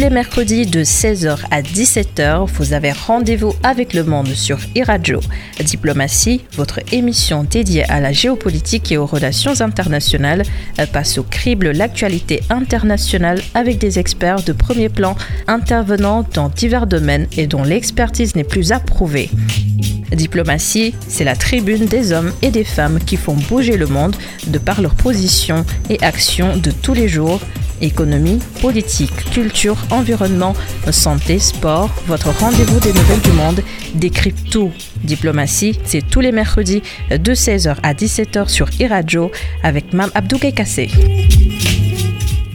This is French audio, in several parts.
les mercredis de 16h à 17h, vous avez rendez-vous avec le monde sur iRadio. Diplomatie, votre émission dédiée à la géopolitique et aux relations internationales, passe au crible l'actualité internationale avec des experts de premier plan intervenant dans divers domaines et dont l'expertise n'est plus approuvée. Diplomatie, c'est la tribune des hommes et des femmes qui font bouger le monde de par leurs positions et actions de tous les jours. Économie, politique, culture, environnement, santé, sport, votre rendez-vous des nouvelles du monde décrypte tout. Diplomatie, c'est tous les mercredis de 16h à 17h sur iRadio avec Mam Abdou Kassé.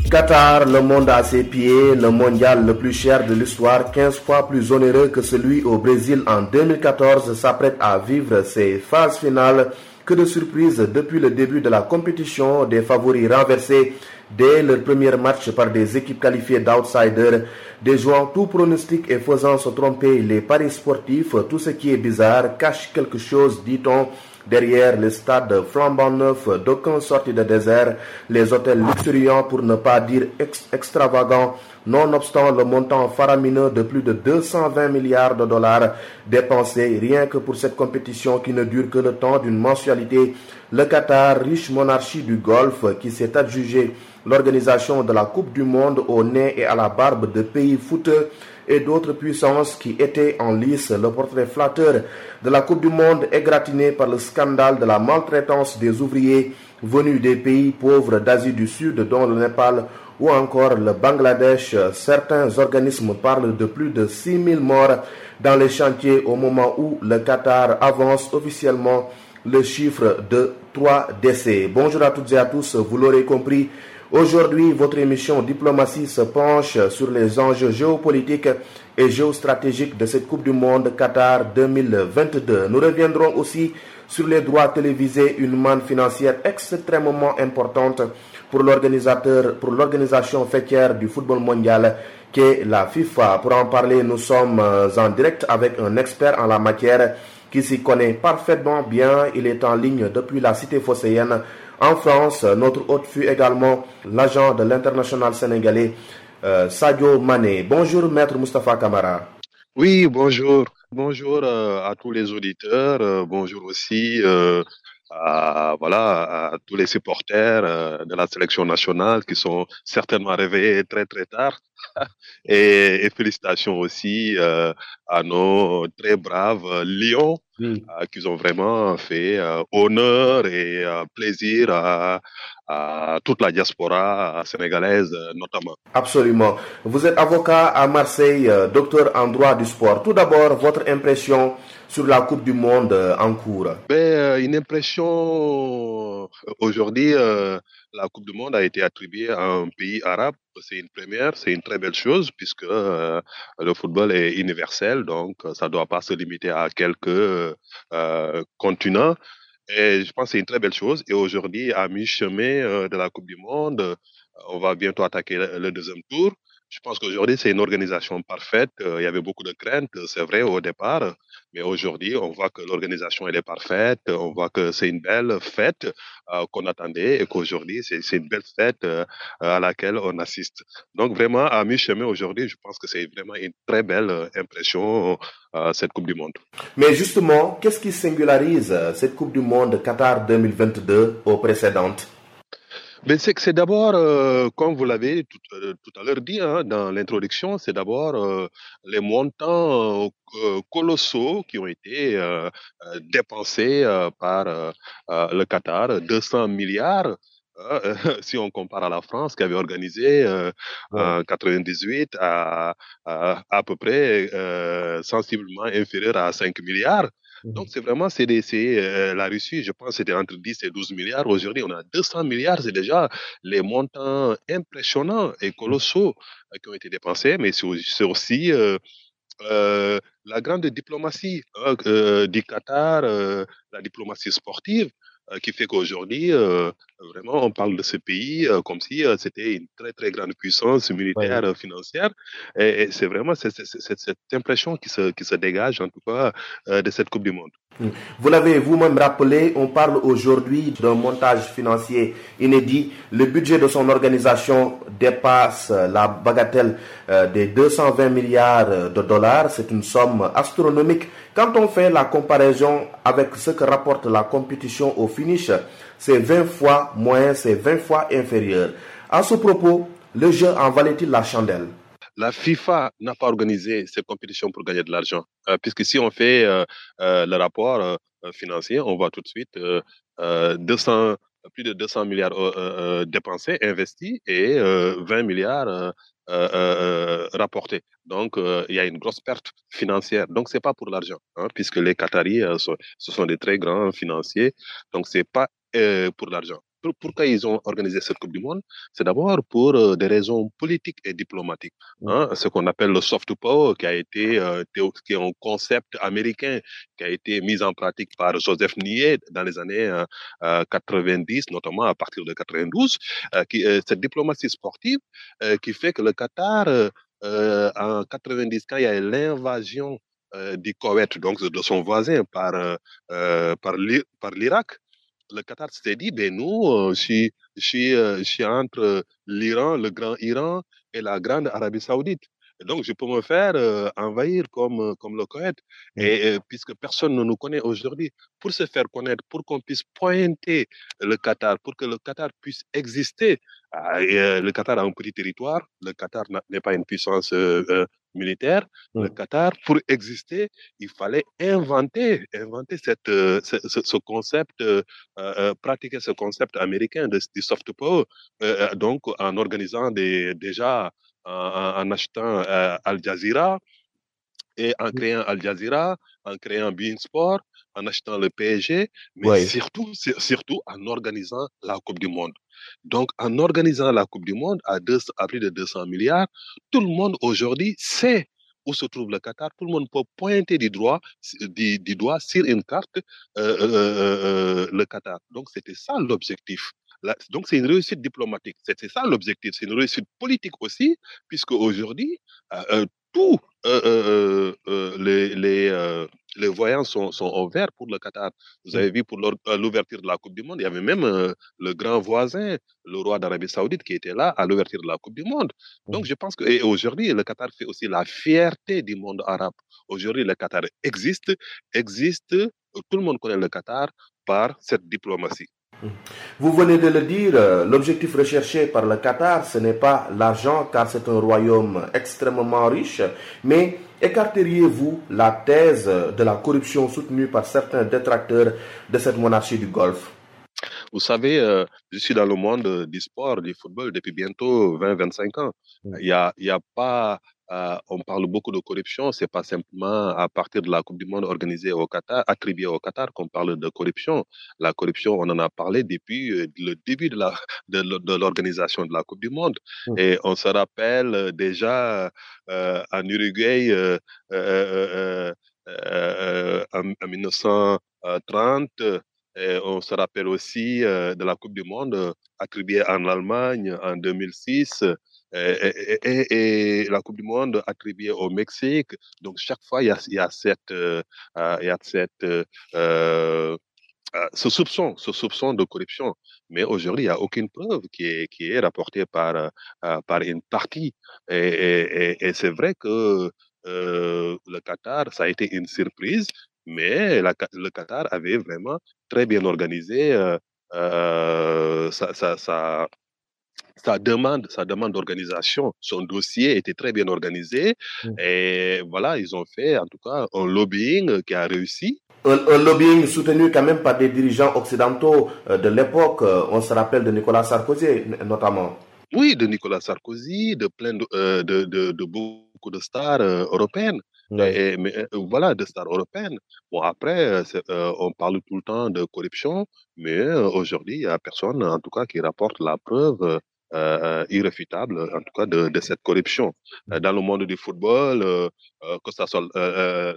Qatar, le monde à ses pieds, le mondial le plus cher de l'histoire, 15 fois plus onéreux que celui au Brésil en 2014, s'apprête à vivre ses phases finales. Que de surprises depuis le début de la compétition, des favoris renversés dès leur premier match par des équipes qualifiées d'outsiders, des joueurs tout pronostic et faisant se tromper les paris sportifs, tout ce qui est bizarre cache quelque chose, dit-on, Derrière le stade flambant neuf d'aucun sortie de désert, les hôtels luxuriants pour ne pas dire extravagants, nonobstant le montant faramineux de plus de 220 milliards de dollars dépensés rien que pour cette compétition qui ne dure que le temps d'une mensualité, le Qatar, riche monarchie du Golfe, qui s'est adjugé l'organisation de la Coupe du Monde au nez et à la barbe de pays footeux, et d'autres puissances qui étaient en lice. Le portrait flatteur de la Coupe du Monde est gratiné par le scandale de la maltraitance des ouvriers venus des pays pauvres d'Asie du Sud, dont le Népal ou encore le Bangladesh. Certains organismes parlent de plus de 6000 morts dans les chantiers au moment où le Qatar avance officiellement le chiffre de 3 décès. Bonjour à toutes et à tous, vous l'aurez compris. Aujourd'hui, votre émission Diplomatie se penche sur les enjeux géopolitiques et géostratégiques de cette Coupe du Monde Qatar 2022. Nous reviendrons aussi sur les droits télévisés, une manne financière extrêmement importante pour l'organisateur, pour l'organisation fêtière du football mondial qui est la FIFA. Pour en parler, nous sommes en direct avec un expert en la matière qui s'y connaît parfaitement bien. Il est en ligne depuis la cité phocéenne en France, notre hôte fut également l'agent de l'international sénégalais euh, Sadio Mané. Bonjour, maître Mustafa Kamara. Oui, bonjour. Bonjour euh, à tous les auditeurs. Euh, bonjour aussi à, voilà, à tous les supporters de la sélection nationale qui sont certainement réveillés très très tard. et, félicitations aussi à nos très braves lions euh, qui ont vraiment fait euh, honneur et euh, plaisir à, toute la diaspora sénégalaise notamment. Absolument. Vous êtes avocat à Marseille, docteur en droit du sport. Tout d'abord, votre impression sur la Coupe du Monde en cours? Ben, Une impression aujourd'hui la Coupe du Monde a été attribuée à un pays arabe. C'est une première, c'est une très belle chose puisque euh, le football est universel, donc euh, ça ne doit pas se limiter à quelques euh, continents. Et je pense que c'est une très belle chose. Et aujourd'hui, à mi-chemin de la Coupe du Monde, on va bientôt attaquer le deuxième tour. Je pense qu'aujourd'hui, c'est une organisation parfaite. Il y avait beaucoup de craintes, c'est vrai, au départ. Mais aujourd'hui, on voit que l'organisation, est parfaite. On voit que c'est une belle fête qu'on attendait et qu'aujourd'hui, c'est une belle fête à laquelle on assiste. Donc, vraiment, à mi-chemin aujourd'hui, je pense que c'est vraiment une très belle impression, cette Coupe du Monde. Mais justement, qu'est-ce qui singularise cette Coupe du Monde Qatar 2022 aux précédentes? Ben c'est que c'est d'abord, euh, comme vous l'avez tout, euh, tout à l'heure dit hein, dans l'introduction, c'est d'abord euh, les montants colossaux qui ont été dépensés par le Qatar, 200 milliards. Si on compare à la France qui avait organisé en 98 à, à, à peu près sensiblement inférieur à 5 milliards. Donc, c'est vraiment, c'est euh, la Russie, je pense, c'était entre 10 et 12 milliards. Aujourd'hui, on a 200 milliards. C'est déjà les montants impressionnants et colossaux euh, qui ont été dépensés, mais c'est aussi euh, euh, la grande diplomatie hein, du Qatar, la diplomatie sportive, qui fait qu'aujourd'hui, vraiment, on parle de ce pays comme si c'était une très, très grande puissance militaire, financière. Et, c'est vraiment cette, cette, impression qui se, qui se dégage, en tout cas, de cette Coupe du Monde. Hmm. Vous l'avez vous-même rappelé, on parle aujourd'hui d'un montage financier inédit. Le budget de son organisation dépasse la bagatelle euh, des 220 milliards de dollars. C'est une somme astronomique. Quand on fait la comparaison avec ce que rapporte la compétition au finish, c'est 20 fois moins, c'est 20 fois inférieur. À ce propos, le jeu en valait-il la chandelle? La FIFA n'a pas organisé cette compétition pour gagner de l'argent, euh, puisque si on fait euh, euh, le rapport financier, on voit tout de suite 200, plus de 200 milliards dépensés, investis et 20 milliards rapportés. Donc, il y a une grosse perte financière. Donc, c'est pas pour l'argent, hein, puisque les Qataris, ce sont des très grands financiers. Donc, c'est pas pour l'argent pourquoi ils ont organisé cette Coupe du Monde? C'est d'abord pour euh, des raisons politiques et diplomatiques. Hein, ce qu'on appelle le soft power, qui a été euh, qui est un concept américain qui a été mis en pratique par Joseph Nye dans les années 90, euh, notamment à partir de 92. qui, cette diplomatie sportive qui fait que le Qatar, en 90, quand il y a l'invasion du Koweït, donc de son voisin par, par l'Irak, le Qatar s'est dit, ben nous, je suis, entre l'Iran, le grand Iran et la grande Arabie Saoudite. donc, je peux me faire envahir comme, comme le Koweït. Et, puisque personne ne nous connaît aujourd'hui, pour se faire connaître, pour qu'on puisse pointer le Qatar, pour que le Qatar puisse exister, ah, le Qatar a un petit territoire, le Qatar n'est pas une puissance militaire, le. Qatar, pour exister, il fallait inventer, inventer cette, euh, ce, concept, euh, euh, pratiquer ce concept américain de, du soft power, donc en organisant des, déjà, en, achetant Al Jazeera, et en mmh. créant Al Jazeera, en créant Bein Sport, en achetant le PSG, mais surtout, surtout en organisant la Coupe du Monde. Donc, en organisant la Coupe du Monde à, deux, à plus de 200 milliards, tout le monde aujourd'hui sait où se trouve le Qatar. Tout le monde peut pointer du doigt, du, doigt sur une carte euh, euh, euh, le Qatar. Donc, c'était ça l'objectif. Donc, c'est une réussite diplomatique. C'était ça l'objectif. C'est une réussite politique aussi, puisque aujourd'hui, tous les, les, les voyants sont, sont ouverts pour le Qatar. Vous mmh. avez vu pour euh, l'ouverture de la Coupe du Monde, il y avait même euh, le grand voisin, le roi d'Arabie Saoudite, qui était là à l'ouverture de la Coupe du Monde. Donc mmh. je pense que aujourd'hui, le Qatar fait aussi la fierté du monde arabe. Aujourd'hui, le Qatar existe, existe, tout le monde connaît le Qatar par cette diplomatie. Vous venez de le dire, euh, l'objectif recherché par le Qatar, ce n'est pas l'argent car c'est un royaume extrêmement riche, mais écarteriez-vous la thèse de la corruption soutenue par certains détracteurs de cette monarchie du Golfe? Vous savez, euh, je suis dans le monde du sport, du football depuis bientôt 20-25 ans. Mmh. Il n'y a, y a pas euh, on parle beaucoup de corruption, c'est pas simplement à partir de la Coupe du Monde organisée au Qatar, attribuée au Qatar qu'on parle de corruption. La corruption, on en a parlé depuis euh, le début de la de, l'organisation de la Coupe du Monde. Mmh. Et on se rappelle euh, déjà en Uruguay en, 1930. Et on se rappelle aussi de la Coupe du Monde attribuée en Allemagne en 2006 et, la Coupe du Monde attribuée au Mexique. Donc, chaque fois, il y a, il y a cette, euh, euh, cette, euh, ce soupçon, ce soupçon de corruption. Mais aujourd'hui, il n'y a aucune preuve qui est, rapportée par, par une partie. Et, et c'est vrai que le Qatar, ça a été une surprise, mais le Qatar avait vraiment très bien organisé euh, sa, sa, sa demande, sa demande d'organisation, son dossier était très bien organisé. Mmh. Et voilà, ils ont fait en tout cas un lobbying qui a réussi. Un, lobbying soutenu quand même par des dirigeants occidentaux euh, de l'époque. Euh, on se rappelle de Nicolas Sarkozy notamment. Oui, de Nicolas Sarkozy, de plein de, euh, de, de, beaucoup de stars européennes. mais voilà, de stars européennes. Bon, après, on parle tout le temps de corruption, mais aujourd'hui, il n'y a personne, en tout cas, qui rapporte la preuve euh, euh, irréfutable, en tout cas, de, de cette corruption. Euh, dans le monde du football, que ce soit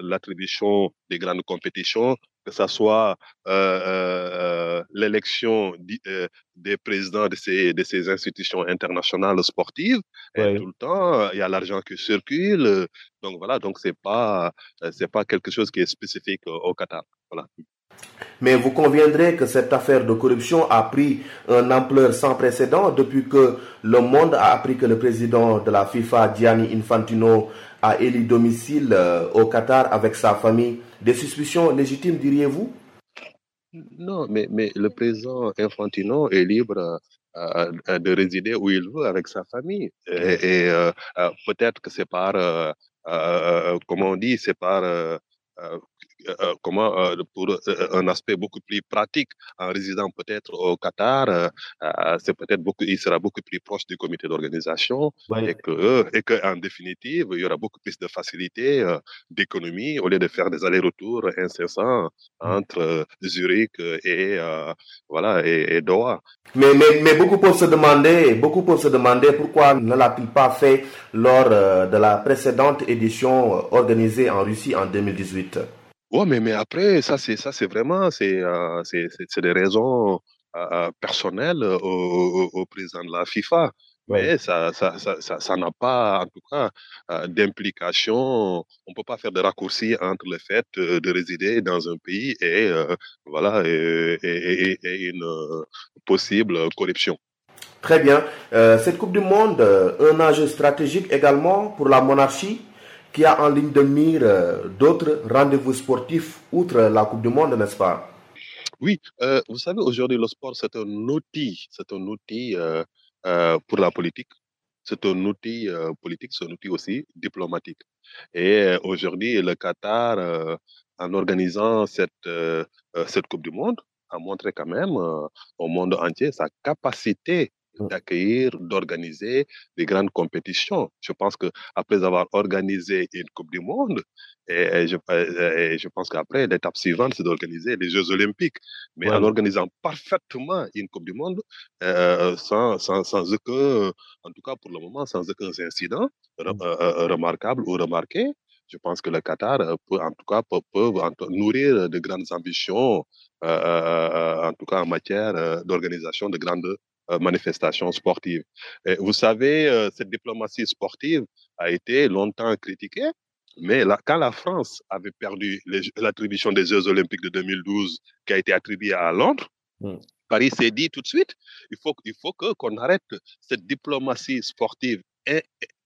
l'attribution des grandes compétitions, que ce soit l'élection des présidents de ces, de ces institutions internationales sportives. Et tout le temps, il y a l'argent qui circule. Donc voilà, donc c'est pas c'est pas quelque chose qui est spécifique au Qatar. Voilà. Mais vous conviendrez que cette affaire de corruption a pris une ampleur sans précédent depuis que le monde a appris que le président de la FIFA, Gianni Infantino, a élu domicile euh, au Qatar avec sa famille. Des suspicions légitimes, diriez-vous? Non, mais, le président Infantino est libre euh, euh, de résider où il veut avec sa famille. Et, peut-être que c'est par, comment on dit, c'est par euh, euh, comment euh, pour un aspect beaucoup plus pratique en résidant peut-être au Qatar, c'est peut-être beaucoup, il sera beaucoup plus proche du comité d'organisation et que et que en définitive il y aura beaucoup plus de facilité d'économie au lieu de faire des allers-retours incessants entre Zurich et voilà et, Doha. Mais, mais, mais beaucoup peuvent se demander, beaucoup peuvent se demander pourquoi ne l'a-t-il pas fait lors de la précédente édition organisée en Russie en 2018. Ouais, mais, mais après, ça, c'est, ça, c'est vraiment, c'est, euh, c'est, c'est, des raisons euh, euh, personnelles au, au, président de la FIFA. Mais ça, ça, ça, ça, n'a pas, en tout cas, d'implication. On peut pas faire de raccourci entre le fait de résider dans un pays et, voilà, et, et, et, une possible corruption. Très bien. cette Coupe du Monde, un enjeu stratégique également pour la monarchie? Qui a en ligne de mire euh, d'autres rendez-vous sportifs outre la Coupe du Monde, n'est-ce pas? Oui, euh, vous savez, aujourd'hui, le sport, c'est un outil, c'est un outil euh, pour la politique. C'est un outil politique, c'est un outil aussi diplomatique. Et aujourd'hui, le Qatar, en organisant cette, cette Coupe du Monde, a montré quand même au monde entier sa capacité. D'accueillir, d'organiser des grandes compétitions. Je pense que après avoir organisé une Coupe du Monde, et, je, je, pense qu'après, l'étape suivante, c'est d'organiser les Jeux Olympiques. Mais en organisant parfaitement une Coupe du Monde, euh, sans, sans, sans aucun, en tout cas pour le moment, sans aucun incident mmh. euh, euh, remarquable ou remarqué, je pense que le Qatar peut, en tout cas, peut, peut nourrir de grandes ambitions, en tout cas en matière d'organisation de grandes euh, manifestations sportives. Et vous savez, euh, cette diplomatie sportive a été longtemps critiquée, mais quand la France avait perdu l'attribution des Jeux olympiques de 2012, qui a été attribuée à Londres, mmh. Paris s'est dit tout de suite, il faut, il faut que, qu'on arrête cette diplomatie sportive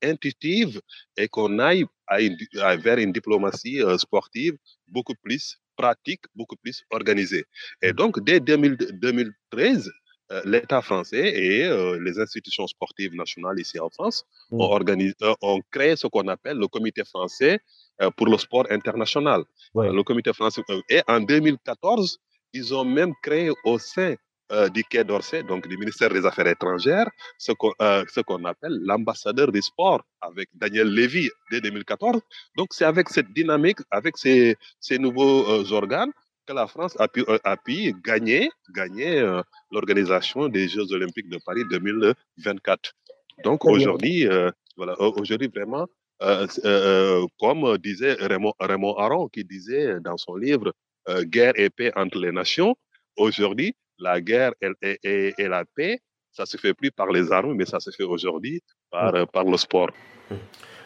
intuitive et qu'on aille à vers une diplomatie euh, sportive beaucoup plus pratique, beaucoup plus organisée. Et mmh. donc, dès 2013, euh, l'État français et euh, les institutions sportives nationales ici en France mmh. ont, organisé, euh, ont créé ce qu'on appelle le comité français pour le sport international. Le comité français. Et en 2014, ils ont même créé au sein du Quai d'Orsay, donc du ministère des Affaires étrangères, ce qu'on appelle l'ambassadeur du sport avec Daniel Lévy dès 2014. Donc c'est avec cette dynamique, avec ces, ces nouveaux organes que la France a pu, a pu gagner, gagner l'organisation des Jeux Olympiques de Paris 2024. Donc aujourd'hui, euh, voilà, aujourd'hui vraiment, euh, euh, comme disait Raymond, Raymond Aron, qui disait dans son livre Guerre et paix entre les nations, aujourd'hui, la guerre et, et, et, la paix, ça se fait plus par les armes, mais ça se fait aujourd'hui par, par le sport. Hum.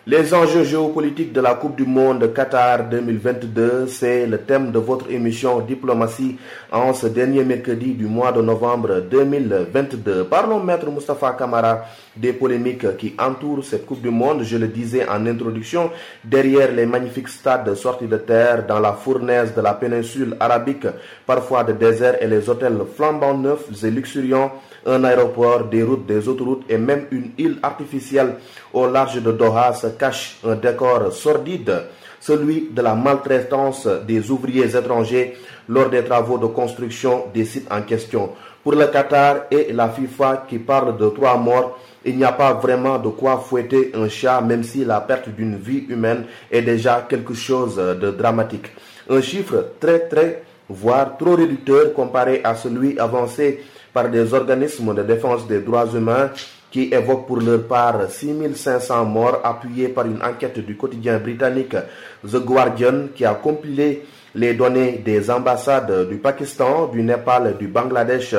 Les enjeux géopolitiques de la Coupe du Monde Qatar 2022, c'est le thème de votre émission Diplomatie en ce dernier mercredi du mois de novembre 2022. Parlons, maître Mustafa Kamara, des polémiques qui entourent cette Coupe du Monde. Je le disais en introduction, derrière les magnifiques stades sortis de terre dans la fournaise de la péninsule arabique, parfois de désert et les hôtels flambant neufs et luxuriants, un aéroport, des routes, des autoroutes et même une île artificielle au large de Doha se cache un décor sordide, celui de la maltraitance des ouvriers étrangers lors des travaux de construction des sites en question. Pour le Qatar et la FIFA qui parle de trois morts, il n'y a pas vraiment de quoi fouetter un chat, même si la perte d'une vie humaine est déjà quelque chose de dramatique. Un chiffre très très, voire trop réducteur comparé à celui avancé par des organismes de défense des droits humains qui évoquent pour leur part 6500 morts appuyés par une enquête du quotidien britannique The Guardian qui a compilé les données des ambassades du Pakistan, du Népal, du Bangladesh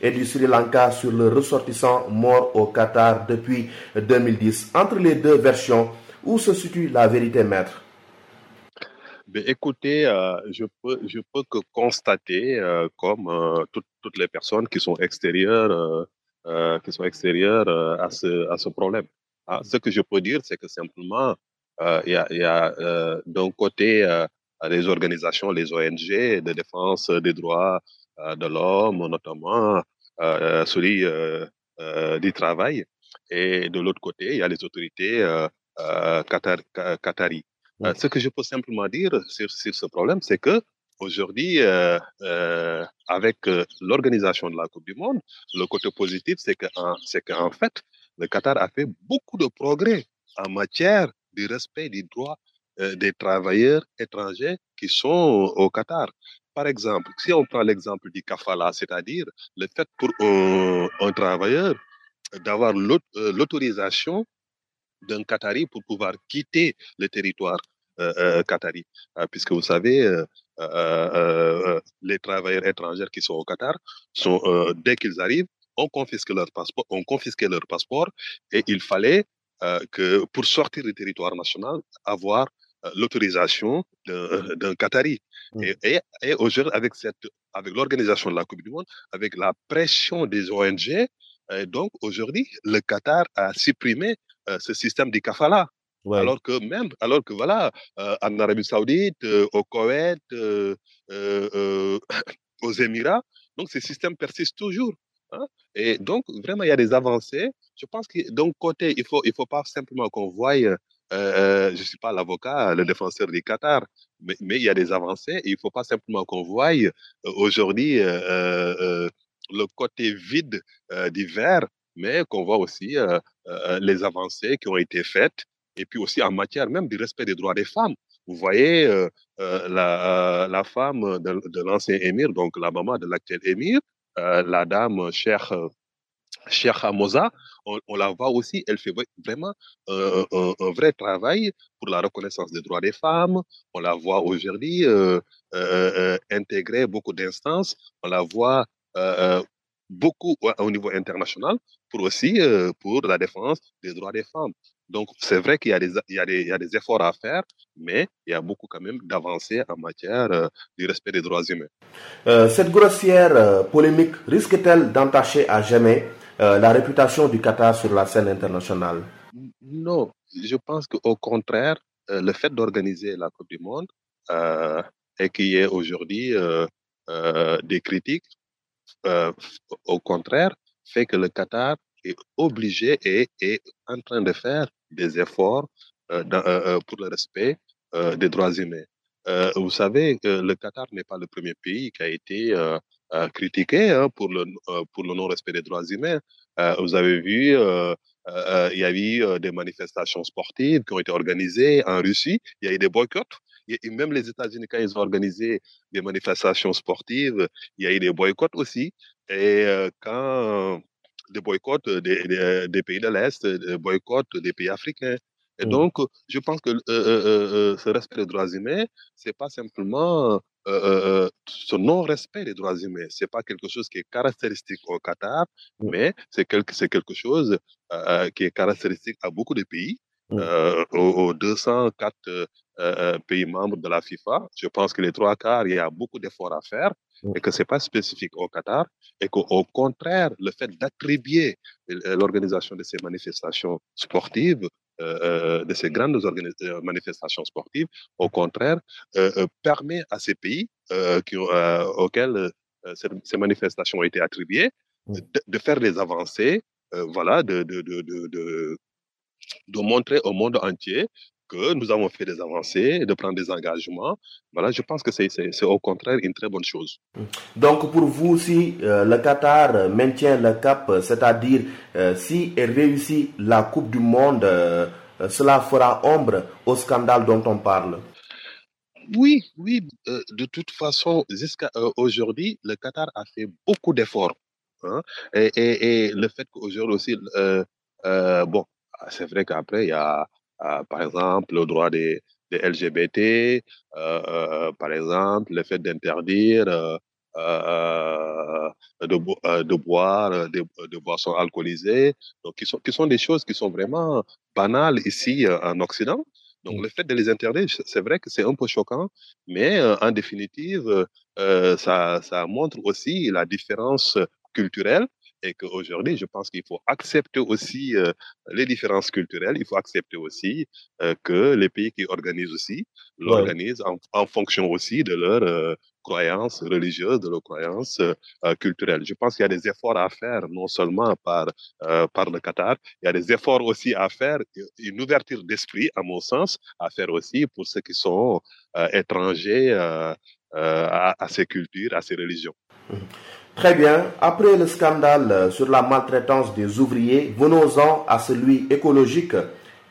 et du Sri Lanka sur le ressortissant mort au Qatar depuis 2010. Entre les deux versions, où se situe la vérité, maître? Ben, écoutez, euh, je peux je peux que constater, euh, comme euh, toutes, les personnes qui sont extérieures, qui sont extérieures à ce à ce problème. Ah, ce que je peux dire, c'est que simplement il y a, y a d'un côté les organisations, les ONG de défense des droits de l'homme, notamment celui du travail, et de l'autre côté, il y a les autorités qatar, Euh, ce que je peux simplement dire sur, sur ce problème, c'est que aujourd'hui, euh, euh, avec l'organisation de la Coupe du Monde, le côté positif, c'est qu'en qu'en fait, le Qatar a fait beaucoup de progrès en matière du respect des droits des travailleurs étrangers qui sont au Qatar. Par exemple, si on prend l'exemple du kafala, c'est-à-dire le fait pour un, un travailleur d'avoir l'autorisation d'un Qatari pour pouvoir quitter le territoire qatari. Euh, puisque vous savez, les travailleurs étrangers qui sont au Qatar, sont, dès qu'ils arrivent, on confisque leur passeport, on confisquait leur passeport et il fallait que pour sortir du territoire national, avoir l'autorisation d'un Qatari. Mmh. Et, et, et aujourd'hui, avec cette, avec l'organisation de la Coupe du Monde, avec la pression des ONG, donc aujourd'hui, le Qatar a supprimé ce système du kafala. Alors que même, alors que voilà, euh, en Arabie Saoudite, euh, au Koweït, euh, aux Émirats, donc ces systèmes persistent toujours. Hein? Et donc vraiment, il y a des avancées. Je pense que d'un côté, il faut, il faut pas simplement qu'on voie. je suis pas l'avocat, le défenseur du Qatar, mais, mais il y a des avancées. il faut pas simplement qu'on voie aujourd'hui le côté vide du verre, mais qu'on voit aussi les avancées qui ont été faites et puis aussi en matière même du respect des droits des femmes. Vous voyez, euh, euh, la, la, femme de, l'ancien émir, donc la maman de l'actuel émir, euh, la dame Cheikh, Cheikh Hamoza, on, la voit aussi, elle fait vraiment un, vrai travail pour la reconnaissance des droits des femmes. On la voit aujourd'hui intégrer beaucoup d'instances. On la voit beaucoup au niveau international pour aussi pour la défense des droits des femmes. Donc, c'est vrai qu'il y, y, y, a des efforts à faire, mais il y a beaucoup quand même d'avancées en matière euh, du respect des droits humains. Euh, cette grossière euh, polémique risque-t-elle d'entacher à jamais la réputation du Qatar sur la scène internationale? Non, je pense qu'au contraire, le fait d'organiser la Coupe du Monde et qu'il y ait aujourd'hui des critiques, au contraire, fait que le Qatar est obligé et est en train de faire des efforts euh, euh, euh, pour le respect des droits humains. Vous savez, le Qatar n'est pas le premier pays qui a été critiqué hein, pour le pour le non-respect des droits humains. vous avez vu, il y a eu des manifestations sportives qui ont été organisées en Russie. Il y a eu des boycotts. Et même les États-Unis, quand ils ont organisé des manifestations sportives, il y a eu des boycotts aussi. Et quand des boycotts des, des, des pays de l'Est, des boycotts des pays africains. Et mmh. donc, je pense que euh, euh, ce respect des droits humains, c'est pas simplement euh, ce non-respect des droits humains. C'est pas quelque chose qui est caractéristique au Qatar, mmh. mais c'est quelque, quelque chose qui est caractéristique à beaucoup de pays. Aux, aux 204 pays membres de la FIFA, je pense que les trois quarts, il y a beaucoup d'efforts à faire et que c'est pas spécifique au Qatar et qu'au contraire, le fait d'attribuer l'organisation de ces manifestations sportives, euh, de ces grandes euh, manifestations sportives, au contraire, euh, permet à ces pays qui, auxquels ces manifestations ont été attribuées de, de faire des avancées, voilà, de, de, de, de, de montrer au monde entier que nous avons fait des avancées, de prendre des engagements. Voilà, je pense que c'est au contraire une très bonne chose. Donc pour vous, si euh, le Qatar maintient le cap, c'est-à-dire euh, si elle réussit la Coupe du Monde, euh, cela fera ombre au scandale dont on parle Oui, oui. de toute façon, jusqu'à aujourd'hui, le Qatar a fait beaucoup d'efforts. Hein, et, et, et, le fait qu'aujourd'hui aussi, bon, c'est vrai qu'après, il y a euh, par exemple, le droit des, des LGBT, par exemple, le fait d'interdire de, de, boire des de boissons alcoolisées, donc qui sont, qui sont des choses qui sont vraiment banales ici en Occident. Donc, mmh. le fait de les interdire, c'est vrai que c'est un peu choquant, mais en définitive, ça, ça montre aussi la différence culturelle et qu'aujourd'hui, je pense qu'il faut accepter aussi les différences culturelles. Il faut accepter aussi que les pays qui organisent aussi l'organisent en, fonction aussi de leurs croyances religieuses, de leurs croyances culturelles. Je pense qu'il y a des efforts à faire, non seulement par, par le Qatar, il y a des efforts aussi à faire, une ouverture d'esprit, à mon sens, à faire aussi pour ceux qui sont étrangers à, à, ces cultures, à ces religions. Mmh. Très bien. Après le scandale sur la maltraitance des ouvriers, venons-en à celui écologique.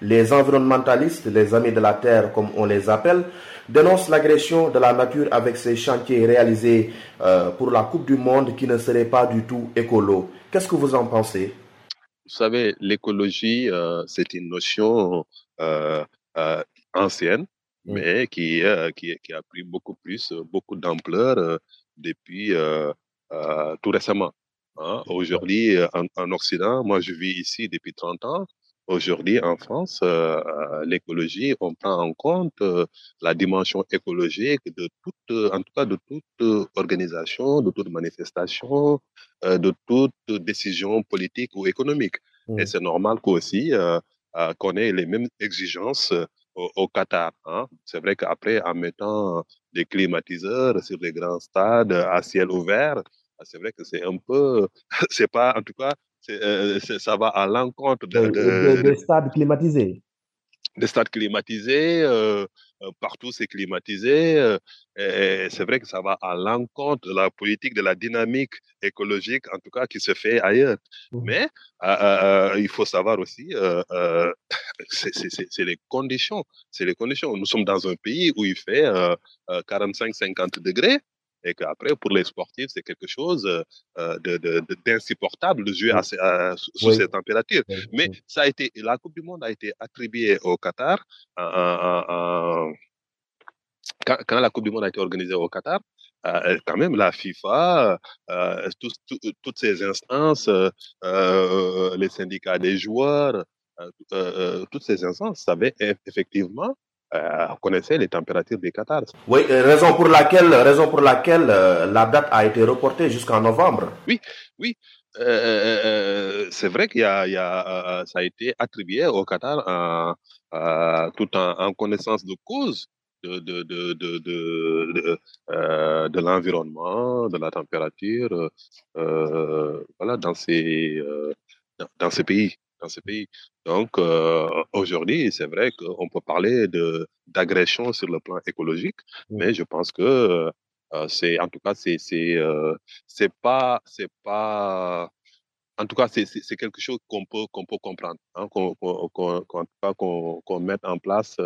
Les environnementalistes, les amis de la Terre comme on les appelle, dénoncent l'agression de la nature avec ces chantiers réalisés euh, pour la Coupe du Monde qui ne seraient pas du tout écolo. Qu'est-ce que vous en pensez? Vous savez, l'écologie, euh, c'est une notion euh, ancienne, mais qui, qui, qui, a pris beaucoup plus, beaucoup d'ampleur depuis euh, tout récemment. Hein. Aujourd'hui, euh, en, Occident, moi je vis ici depuis 30 ans. Aujourd'hui, en France, euh, l'écologie, on prend en compte la dimension écologique de toute, en tout cas de toute organisation, de toute manifestation, de toute décision politique ou économique. Et mmh. c'est normal qu'aussi qu'on ait les mêmes exigences au, Qatar. Hein. C'est vrai qu'après, en mettant des climatiseurs sur les grands stades à ciel ouvert, ah, c'est vrai que c'est un peu, c'est pas, en tout cas, euh, ça va à l'encontre de, des stades climatisés. Des stades climatisés, euh, euh, partout c'est climatisé. et c'est vrai que ça va à l'encontre de la politique, de la dynamique écologique, en tout cas, qui se fait ailleurs. Mmh. Mais il faut savoir aussi, c'est les conditions. C'est les conditions. Nous sommes dans un pays où il fait 45-50 degrés et qu'après, pour les sportifs, c'est quelque chose euh, d'insupportable de, jouer à, sous cette température. Mais ça a été, la Coupe du Monde a été attribuée au Qatar quand, la Coupe du Monde a été organisée au Qatar. Euh, quand même, la FIFA, euh, toutes ces instances, les syndicats des joueurs, toutes ces instances savaient effectivement euh, connaissait les températures des Qatar. Oui, euh, raison pour laquelle, raison pour laquelle euh, la date a été reportée jusqu'en novembre. Oui, oui. c'est vrai qu'il y a, il y a ça a été attribué au Qatar tout en, en, connaissance de cause de, de, de, de, de, de l'environnement, de la température, voilà, dans ces, dans, dans ces pays dans ce pays. Donc, euh, aujourd'hui, c'est vrai qu'on peut parler d'agression sur le plan écologique, mais je pense que euh, c'est, en tout cas, c'est c'est euh, c'est pas c'est pas en tout cas, c'est quelque chose qu'on peut, qu'on peut comprendre, hein, qu'on qu'on mette en place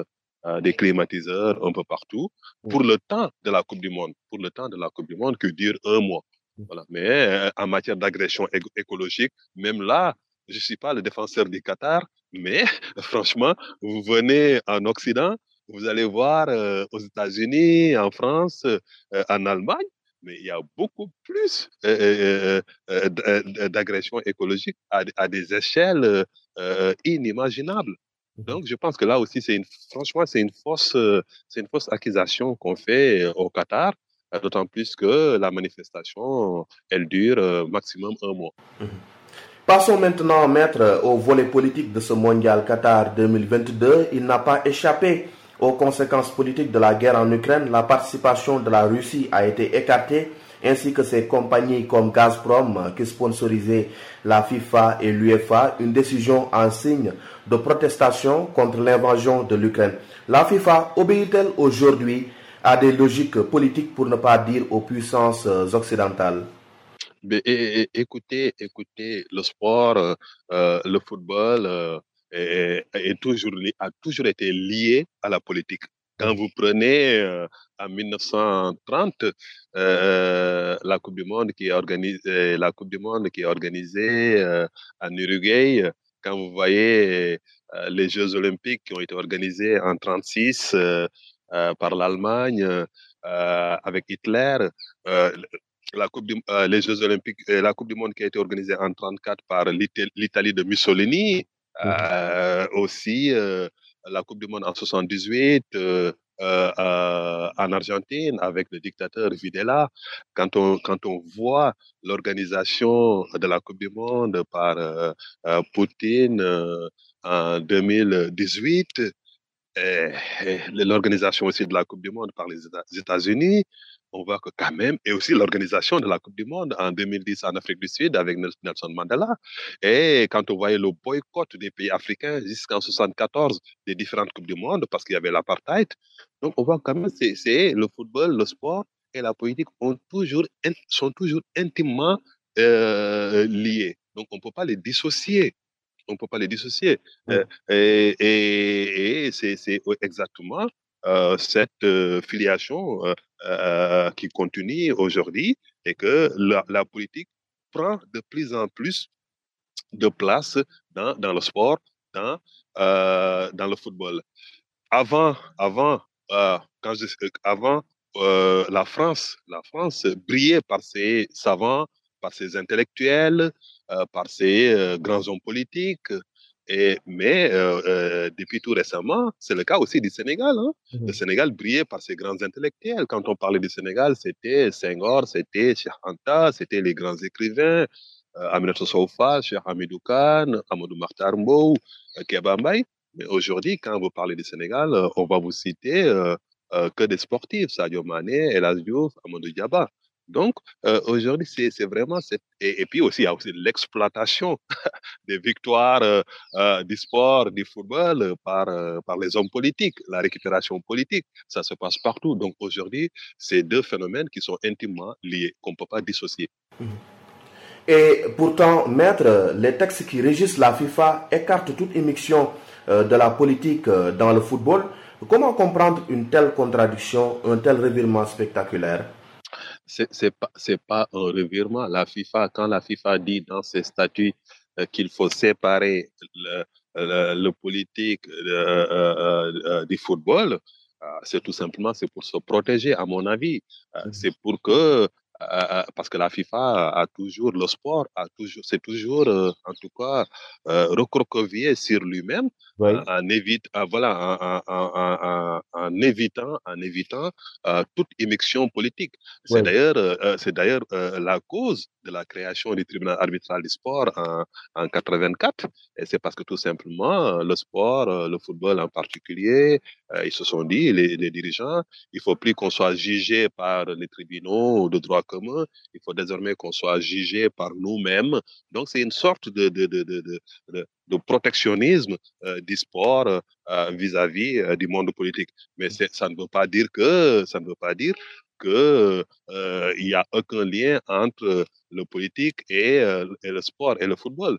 des climatiseurs un peu partout pour le temps de la Coupe du Monde, pour le temps de la Coupe du Monde qui dure un mois. Voilà. Mais en matière d'agression écologique, même là, je ne suis pas le défenseur du Qatar, mais franchement, vous venez en Occident, vous allez voir euh, aux États-Unis, en France, euh, en Allemagne, mais il y a beaucoup plus euh, d'agressions écologiques à, des échelles inimaginables. Mmh Donc, je pense que là aussi, c'est une, franchement, c'est une fausse, c'est une fausse accusation qu'on fait au Qatar, d'autant plus que la manifestation, elle dure maximum un mois. Mmh Passons maintenant, maître, au volet politique de ce mondial Qatar 2022. Il n'a pas échappé aux conséquences politiques de la guerre en Ukraine. La participation de la Russie a été écartée, ainsi que ses compagnies comme Gazprom qui sponsorisaient la FIFA et l'UEFA, une décision en signe de protestation contre l'invasion de l'Ukraine. La FIFA obéit-elle aujourd'hui à des logiques politiques pour ne pas dire aux puissances occidentales? Écoutez, écoutez, le sport, euh, euh, le football euh, est, toujours, a toujours été lié à la politique. Quand vous prenez en 1930 la Coupe du Monde qui est organisée, la Coupe du Monde qui est organisée en Uruguay, quand vous voyez les Jeux olympiques qui ont été organisés en 1936 par l'Allemagne avec Hitler, la coupe les Jeux olympiques, la Coupe du monde qui a été organisée en 1934 par l'Italie de Mussolini, mmh. aussi la Coupe du monde en 78, euh, euh, en Argentine avec le dictateur Videla, quand on, quand on voit l'organisation de la Coupe du Monde par euh, Poutine en 2018, l'organisation aussi de la Coupe du Monde par les États-Unis, on voit que quand même, et aussi l'organisation de la Coupe du Monde en 2010 en Afrique du Sud avec Nelson Mandela, et quand on voyait le boycott des pays africains jusqu'en 74 des différentes Coupes du Monde parce qu'il y avait l'apartheid, donc on voit quand même c'est le football, le sport et la politique sont toujours intimement euh, liés. Donc on ne peut pas les dissocier on ne peut pas les dissocier. Euh, et, et, et c'est exactement euh, cette euh, filiation euh, qui continue aujourd'hui et que la, politique prend de plus en plus de place dans, dans le sport, dans, dans le football. Avant, avant, quand je, avant la France, la France brillait par ses savants, par ses intellectuels, par ses grands hommes politiques, et, mais euh, euh, depuis tout récemment, c'est le cas aussi du Sénégal. Hein. Le mmh Sénégal brillait par ses grands intellectuels. Quand on parlait du Sénégal, c'était Senghor, c'était Cheikh Anta, c'était les grands écrivains, euh, Aminata Soufa, Cheikh Hamidou Khan, Amadou Makhtar Mbou, euh, Kebambay. Mais aujourd'hui, quand vous parlez du Sénégal, euh, on va vous citer que des sportifs, Sadio Mané, El Diouf, Amadou Diaba. Donc, euh, aujourd'hui, c'est vraiment. Et, puis aussi, il y a aussi l'exploitation des victoires euh, euh, du sport, du football par, par les hommes politiques, la récupération politique. Ça se passe partout. Donc, aujourd'hui, c'est deux phénomènes qui sont intimement liés, qu'on ne peut pas dissocier. Mmh. Et pourtant, maître, les textes qui régissent la FIFA écartent toute émission de la politique dans le football. Comment comprendre une telle contradiction, un tel revirement spectaculaire? C'est pas c'est pas un revirement. La FIFA, quand la FIFA dit dans ses statuts euh, qu'il faut séparer le, le, politique euh, euh, du football, c'est tout simplement c'est pour se protéger, à mon avis. Mmh c'est pour que euh, parce que la FIFA a toujours, le sport a toujours, c'est toujours, euh, en tout cas, euh, recroquevillé sur lui-même en, évite, voilà, en, en, évitant, en évitant toute émission politique. C'est d'ailleurs, c'est d'ailleurs la cause de la création du tribunal arbitral du sport en, en 84. Et c'est parce que tout simplement, le sport, le football en particulier, ils se sont dit, les, les dirigeants, il faut plus qu'on soit jugé par les tribunaux de droit il faut désormais qu'on soit jugé par nous-mêmes. Donc, c'est une sorte de, de, de, de, de protectionnisme euh, du sport euh, vis-à-vis euh, du monde politique. Mais ça ne veut pas dire que, ça ne veut pas dire que il y a aucun lien entre le politique et, le sport et le football.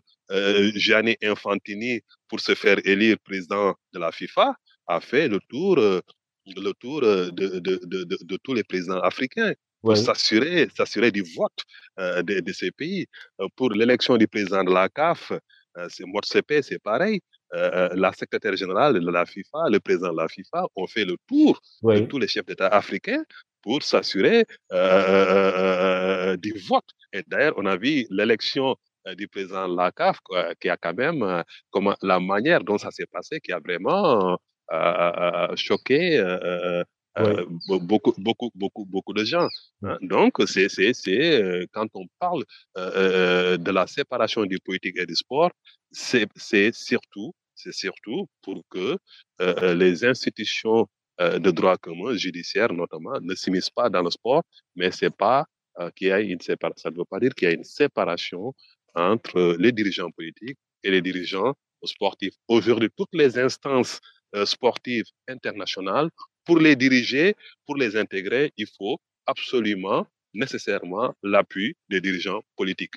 Gianni Infantini, pour se faire élire président de la FIFA, a fait le tour, le tour de, de, de, tous les présidents africains pour s'assurer, s'assurer du vote euh, de, de, ces pays. Pour l'élection du président de la CAF, euh, c'est Motsepe, c'est pareil. Euh, la secrétaire générale de la FIFA, le président de la FIFA ont fait le tour de tous les chefs d'État africains pour s'assurer du vote. Et d'ailleurs, on a vu l'élection du président de la CAF qui a quand même, comment, la manière dont ça s'est passé, qui a vraiment choqué euh, beaucoup, beaucoup, beaucoup, beaucoup de gens. Donc, c'est, c'est, c'est euh, quand on parle euh, de la séparation du politique et du sport, c'est, c'est surtout, c'est surtout pour que les institutions de droit commun, judiciaire notamment, ne s'immiscent pas dans le sport, mais c'est pas qu'il y a une séparation. Ça ne veut pas dire qu'il y a une séparation entre les dirigeants politiques et les dirigeants sportifs. Aujourd'hui, toutes les instances sportives internationales pour les diriger, pour les intégrer, il faut absolument, nécessairement, l'appui des dirigeants politiques.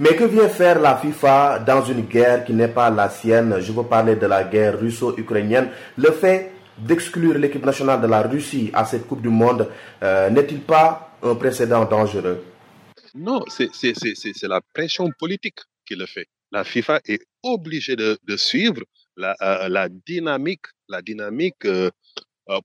Mais que vient faire la FIFA dans une guerre qui n'est pas la sienne? Je veux parler de la guerre russo-ukrainienne. Le fait d'exclure l'équipe nationale de la Russie à cette Coupe du Monde euh, n'est-il pas un précédent dangereux? Non, c'est la pression politique qui le fait. La FIFA est obligée de, de suivre la, la dynamique, la dynamique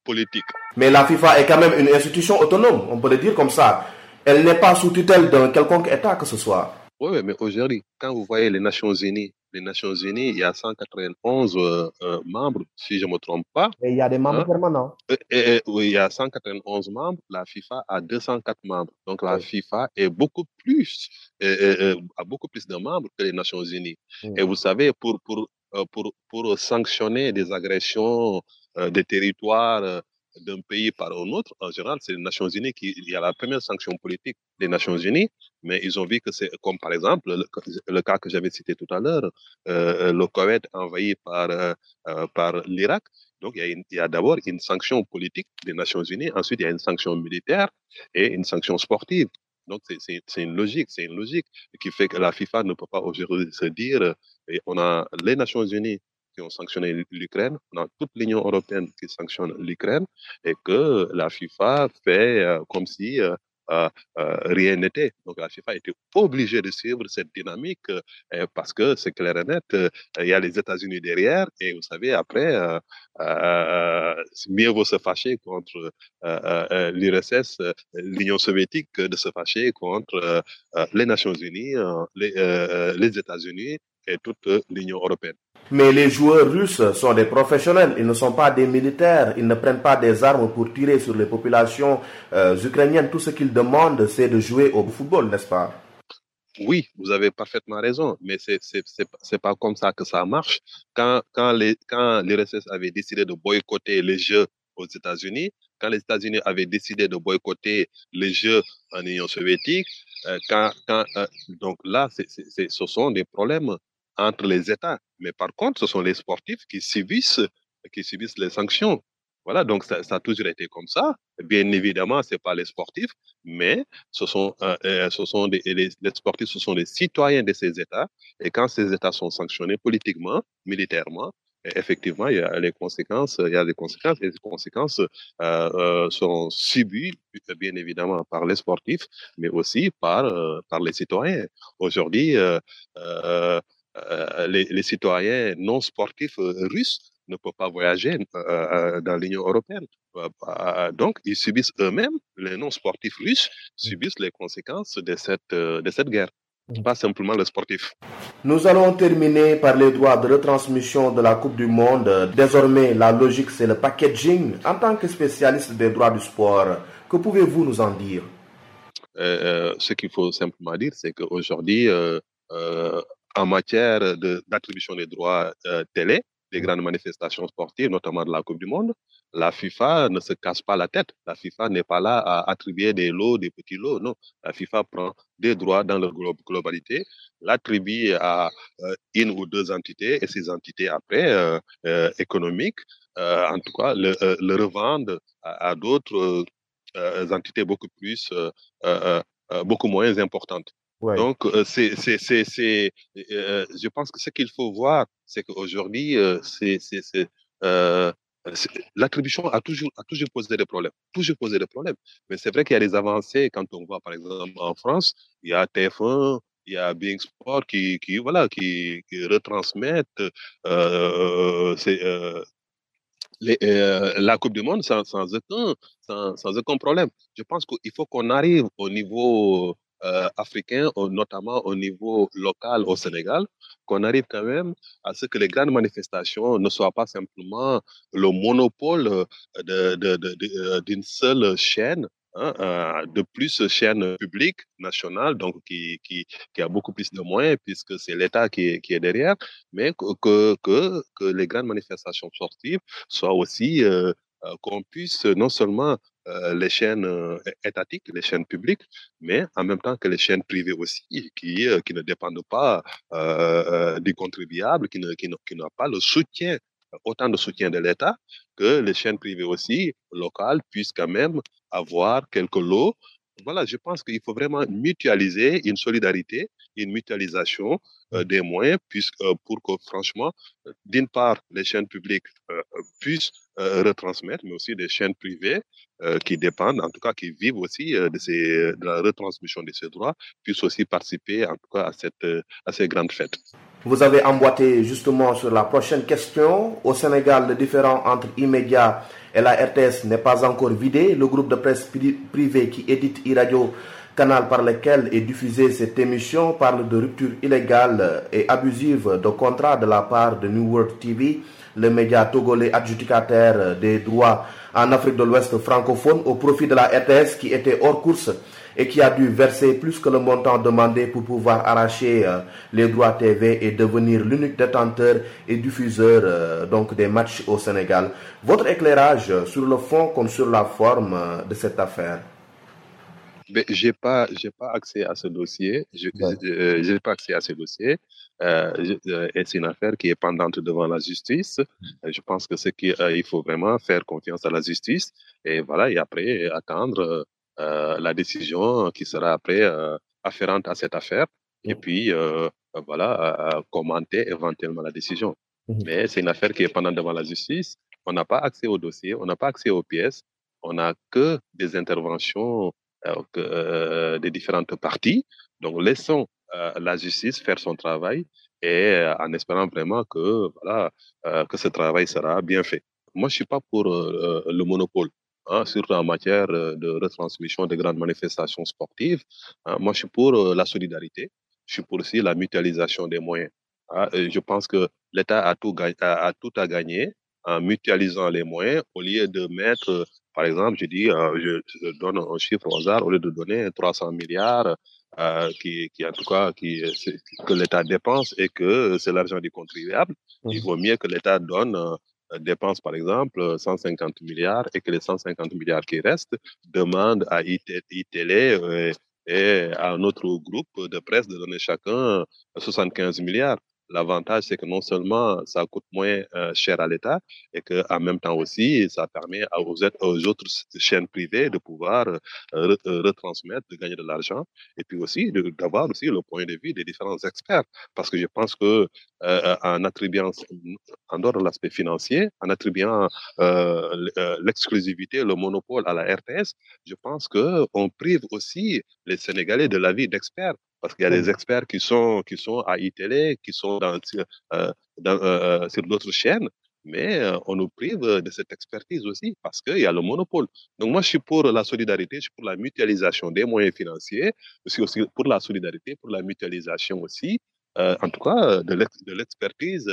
politique. Mais la FIFA est quand même une institution autonome, on peut le dire comme ça. Elle n'est pas sous tutelle d'un quelconque État que ce soit. Oui, mais aujourd'hui, quand vous voyez les Nations Unies, les Nations Unies, il y a 191 euh, euh, membres, si je ne me trompe pas. Et il y a des membres hein? permanents. Et, oui, il y a 191 membres. La FIFA a 204 membres. Donc la FIFA est beaucoup plus, a beaucoup plus de membres que les Nations Unies. Et vous savez, pour, pour, euh, pour, pour sanctionner des agressions des territoires d'un pays par un autre, en général, c'est les Nations Unies qui il y a la première sanction politique des Nations Unies, mais ils ont vu que c'est comme par exemple le, cas que j'avais cité tout à l'heure, euh, le Koweït envahi par euh, euh, par l'Irak. Donc il y a, d'abord une sanction politique des Nations Unies, ensuite il y a une sanction militaire et une sanction sportive. Donc c'est une logique, c'est une logique qui fait que la FIFA ne peut pas aujourd'hui se dire on a les Nations Unies qui ont sanctionné l'Ukraine, on a toute l'Union européenne qui sanctionne l'Ukraine et que la FIFA fait euh, comme si euh, euh, rien n'était. Donc la FIFA était obligée de suivre cette dynamique parce que c'est clair et net, il y a les États-Unis derrière et vous savez, après, mieux vaut se fâcher contre l'URSS, l'Union soviétique, que de se fâcher contre les Nations Unies, les, les États-Unis et toute l'Union européenne. Mais les joueurs russes sont des professionnels, ils ne sont pas des militaires, ils ne prennent pas des armes pour tirer sur les populations euh, ukrainiennes. Tout ce qu'ils demandent, c'est de jouer au football, n'est-ce pas? Oui, vous avez parfaitement raison, mais c'est c'est pas comme ça que ça marche. Quand quand les quand l'URSS avait décidé de boycotter les Jeux aux États-Unis, quand les États-Unis avaient décidé de boycotter les Jeux en Union soviétique, euh, quand quand euh, donc là, c'est ce sont des problèmes entre les États. Mais par contre, ce sont les sportifs qui subissent, qui subissent les sanctions. Voilà, donc ça, a toujours été comme ça. Bien évidemment, c'est pas les sportifs, mais ce sont, euh, euh ce sont les, sportifs, ce sont les citoyens de ces États. Et quand ces États sont sanctionnés politiquement, militairement, effectivement, il y a les conséquences, il y a des conséquences, et les conséquences euh, euh, sont subies, bien évidemment, par les sportifs, mais aussi par, par les citoyens. Aujourd'hui, euh, les, les, citoyens non sportifs euh, russes ne peuvent pas voyager euh, dans l'Union européenne. Donc, ils subissent eux-mêmes, les non sportifs russes mmh. subissent les conséquences de cette, de cette guerre mmh. pas simplement les sportifs. Nous allons terminer par les droits de retransmission de la Coupe du Monde. Désormais, la logique, c'est le packaging. En tant que spécialiste des droits du sport, que pouvez-vous nous en dire? Euh, Ce qu'il faut simplement dire, c'est qu'aujourd'hui, euh, euh, en matière d'attribution des droits euh, télé, des mmh. grandes manifestations sportives, notamment de la Coupe du Monde, la FIFA ne se casse pas la tête. La FIFA n'est pas là à attribuer des lots, des petits lots. Non, la FIFA prend des droits dans leur globalité, l'attribue à euh, une ou deux entités et ces entités après euh, euh économiques, en tout cas, le, le revendent à, à d'autres entités beaucoup plus, beaucoup moins importantes. Donc, c'est, c'est, c'est, c'est je pense que ce qu'il faut voir, c'est qu'aujourd'hui, c'est, c'est, c'est, l'attribution a toujours, a toujours posé des problèmes, toujours posé des problèmes. Mais c'est vrai qu'il y a des avancées quand on voit, par exemple, en France, il y a TF1, il y a Bing Sport qui, qui voilà, qui, qui retransmettent euh, euh, la Coupe du Monde sans, aucun, sans aucun problème. Je pense qu'il faut qu'on arrive au niveau euh, africain, notamment au niveau local au Sénégal, qu'on arrive quand même à ce que les grandes manifestations ne soient pas simplement le monopole euh, d'une de, de, seule chaîne Hein, euh, de plus chaîne publique nationale, donc qui, a beaucoup plus de moyens puisque c'est l'État qui, est derrière, mais que, les grandes manifestations sportives soient aussi euh, euh qu'on puisse non seulement euh, les chaînes euh, étatiques, les chaînes publiques, mais en même temps que les chaînes privées aussi, qui, euh, qui ne dépendent pas des contribuables, qui n'ont qui qui pas le soutien, autant de soutien de l'État, que les chaînes privées aussi, locales, puissent quand même avoir quelques lots voilà, je pense qu'il faut vraiment mutualiser une solidarité, une mutualisation euh, des moyens, puisque, euh, pour que, franchement, d'une part, les chaînes publiques euh, puissent retransmettre, mais aussi des chaînes privées qui dépendent, en tout cas qui vivent aussi de, ces, de la retransmission de ces droits, puissent aussi participer, en tout cas, à, cette, à ces grandes fêtes. Vous avez emboîté justement sur la prochaine question. Au Sénégal, le différent entre immédiat et la RTS n'est pas encore vidé. Le groupe de presse privé qui édite e-radio, canal par lequel est diffusée cette émission, parle de rupture illégale et abusive de contrat de la part de New World TV, le média togolais adjudicataire des droits en Afrique de l'Ouest francophone au profit de la RTS qui était hors course et qui a dû verser plus que le montant demandé pour pouvoir arracher euh, les droits TV et devenir l'unique détenteur et diffuseur euh, donc des matchs au Sénégal. Votre éclairage sur le fond comme sur la forme euh, de cette affaire? Mais j'ai pas, j'ai pas accès à ce dossier. Je n'ai pas accès à ce dossier. et c'est une affaire qui est pendante devant la justice. Je pense que ce qu'il il faut vraiment faire confiance à la justice et voilà et après attendre euh, la décision qui sera après euh, afférente à cette affaire. Et mmh. puis, euh, voilà, commenter éventuellement la décision. Mmh. Mais c'est une affaire qui est pendant devant la justice. On n'a pas accès au dossier, on n'a pas accès aux pièces. On n'a que des interventions des différentes parties. Donc, laissons la justice faire son travail et en espérant vraiment que, voilà, que ce travail sera bien fait. Moi, je suis pas pour le monopole. Hein, surtout en matière euh, de retransmission des grandes manifestations sportives. Hein. moi, je suis pour euh, la solidarité. Je suis pour aussi la mutualisation des moyens. Hein. je pense que l'État a tout, a, tout à gagner en mutualisant les moyens au lieu de mettre, par exemple, je dis, euh, je, donne un chiffre au hasard, au lieu de donner 300 milliards qui, qui, en tout cas, qui, que l'État dépense et que c'est l'argent du contribuable, il mmh. vaut mieux que l'État donne euh, dépense, par exemple, 150 milliards et que les 150 milliards qui restent demandent à ITélé euh, et à un autre groupe de presse de donner chacun 75 milliards. L'avantage, c'est que non seulement ça coûte moins euh, cher à l'État, et que en même temps aussi, ça permet aux, autres chaînes privées de pouvoir euh, euh, retransmettre, de gagner de l'argent, et puis aussi d'avoir aussi le point de vue des différents experts. Parce que je pense que en attribuant, en dehors de l'aspect financier, en attribuant l'exclusivité, le monopole à la RTS, je pense qu'on prive aussi les Sénégalais de l'avis d'experts parce qu'il y a des experts qui sont, qui sont à iTélé, qui sont dans, euh, dans, euh, sur d'autres chaînes, mais euh, on nous prive de cette expertise aussi parce qu'il y a le monopole. Donc moi, je suis pour la solidarité, je suis pour la mutualisation des moyens financiers, je suis aussi pour la solidarité, pour la mutualisation aussi, en tout cas, de l'expertise,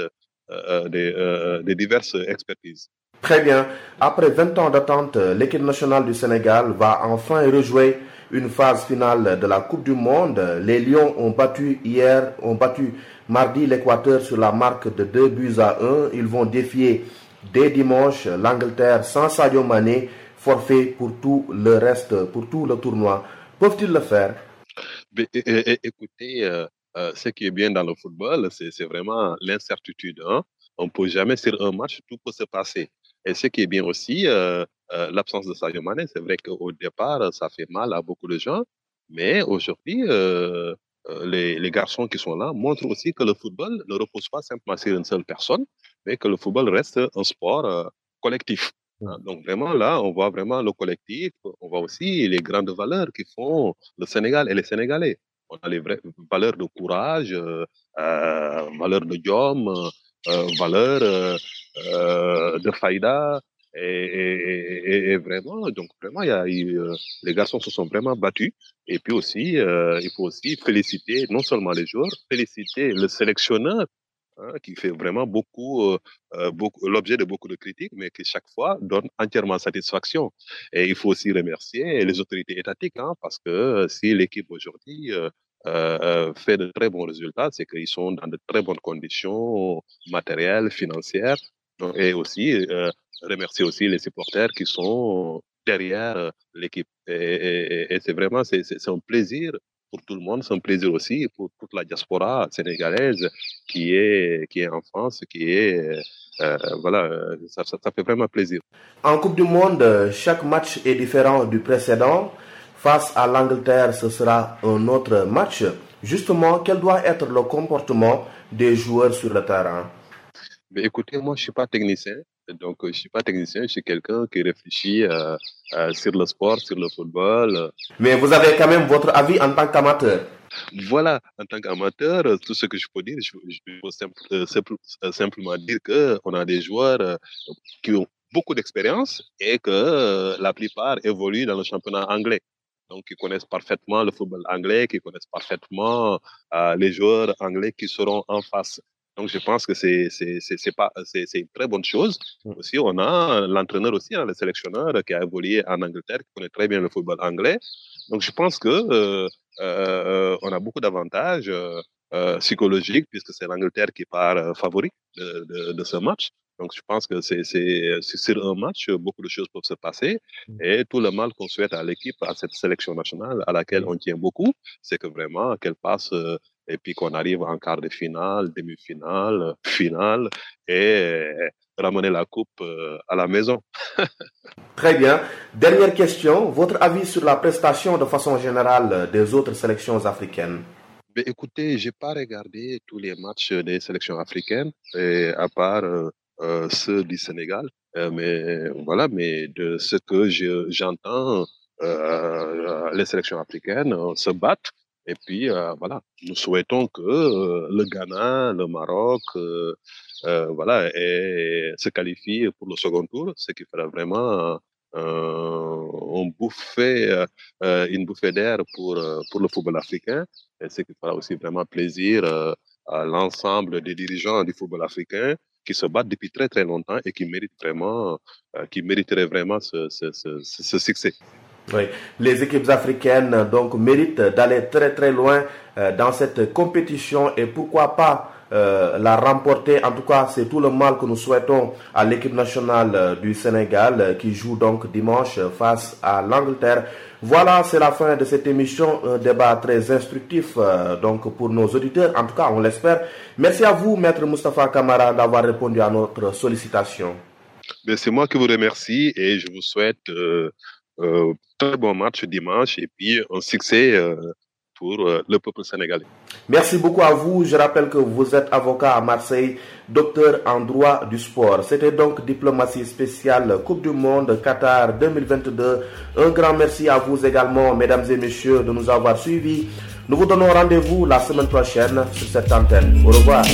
des, des diverses expertises. Très bien. Après 20 ans d'attente, l'équipe nationale du Sénégal va enfin rejouer une phase finale de la Coupe du Monde. Les Lions ont battu hier, ont battu mardi l'Équateur sur la marque de 2 buts à 1. Ils vont défier dès dimanche l'Angleterre sans Sadio Mané, forfait pour tout le reste, pour tout le tournoi. Peuvent-ils le faire? Écoutez, euh, euh, ce qui est bien dans le football, c'est vraiment l'incertitude. Hein. On ne peut jamais sur un match, tout peut se passer. Et ce qui est bien aussi, euh, euh, l'absence de Sadio Mané, c'est vrai qu'au départ, ça fait mal à beaucoup de gens, mais aujourd'hui, euh, les, les, garçons qui sont là montrent aussi que le football ne repose pas simplement sur une seule personne, mais que le football reste un sport collectif. Hein, donc vraiment là, on voit vraiment le collectif, on voit aussi les grandes valeurs qui font le Sénégal et les Sénégalais. On a les vraies valeurs de courage, euh, valeurs de diom, euh, valeurs euh, de faïda. Et, vraiment, donc vraiment, y a euh, les garçons se sont vraiment battus. Et puis aussi, euh, il faut aussi féliciter non seulement les joueurs, féliciter le sélectionneur hein, qui fait vraiment beaucoup, beaucoup l'objet de beaucoup de critiques, mais qui chaque fois donne entièrement satisfaction. Et il faut aussi remercier les autorités étatiques, hein, parce que si l'équipe aujourd'hui fait de très bons résultats, c'est qu'ils sont dans de très bonnes conditions matérielles, financières, et aussi euh, remercier aussi les supporters qui sont derrière euh, l'équipe. Et, c'est vraiment c'est, un plaisir pour tout le monde, c'est un plaisir aussi pour toute la diaspora sénégalaise qui est, qui est en France, qui est... Euh, voilà, ça, ça, fait vraiment plaisir. En Coupe du Monde, chaque match est différent du précédent. Face à l'Angleterre, ce sera un autre match. Justement, quel doit être le comportement des joueurs sur le terrain? Mais écoutez, moi, je suis pas technicien. Donc, je suis pas technicien, je suis quelqu'un qui réfléchit euh, euh, sur le sport, sur le football. Mais vous avez quand même votre avis en tant qu'amateur. Voilà, en tant qu'amateur, tout ce que je peux dire, je, peux simplement dire qu'on a des joueurs qui ont beaucoup d'expérience et que la plupart évoluent dans le championnat anglais. Donc, ils connaissent parfaitement le football anglais, qui connaissent parfaitement les joueurs anglais qui seront en face. Donc, je pense que c'est c'est une très bonne chose. Mmh. Aussi, on a l'entraîneur aussi, hein, le sélectionneur qui a évolué en Angleterre, qui connaît très bien le football anglais. Donc, je pense que euh, euh, on a beaucoup d'avantages euh, psychologiques puisque c'est l'Angleterre qui part favori de, de, de, ce match. Donc, je pense que c'est sur un match, beaucoup de choses peuvent se passer. Mmh. Et tout le mal qu'on souhaite à l'équipe, à cette sélection nationale, à laquelle on tient beaucoup, c'est que vraiment qu'elle passe et puis qu'on arrive en quart de finale, demi-finale, finale et ramener la coupe euh, à la maison. Très bien. Dernière question, votre avis sur la prestation de façon générale des autres sélections africaines? Mais écoutez, j'ai pas regardé tous les matchs des sélections africaines, et à part euh, euh, ceux du Sénégal. mais voilà, mais de ce que j'entends, les sélections africaines se battent et puis, euh, voilà, nous souhaitons que euh, le Ghana, le Maroc, euh, voilà, se qualifie pour le second tour, ce qui fera vraiment bouffée, une bouffée d'air pour, pour le football africain, et ce qui fera aussi vraiment plaisir à l'ensemble des dirigeants du football africain qui se battent depuis très très longtemps et qui méritent vraiment, qui mériteraient vraiment ce, ce succès. Oui. Les équipes africaines donc méritent d'aller très très loin euh, dans cette compétition et pourquoi pas euh, la remporter. En tout cas, c'est tout le mal que nous souhaitons à l'équipe nationale euh, du Sénégal qui joue donc dimanche face à l'Angleterre. Voilà, c'est la fin de cette émission, un débat très instructif donc pour nos auditeurs. En tout cas, on l'espère. Merci à vous, maître Mustafa Kamara, d'avoir répondu à notre sollicitation. Ben, c'est moi qui vous remercie et je vous souhaite euh, très bon match dimanche et puis un succès euh, pour euh, le peuple sénégalais. Merci beaucoup à vous. Je rappelle que vous êtes avocat à Marseille, docteur en droit du sport. C'était donc Diplomatie spéciale Coupe du Monde Qatar 2022. Un grand merci à vous également, mesdames et messieurs, de nous avoir suivis. Nous vous donnons rendez-vous la semaine prochaine sur cette antenne. Au revoir.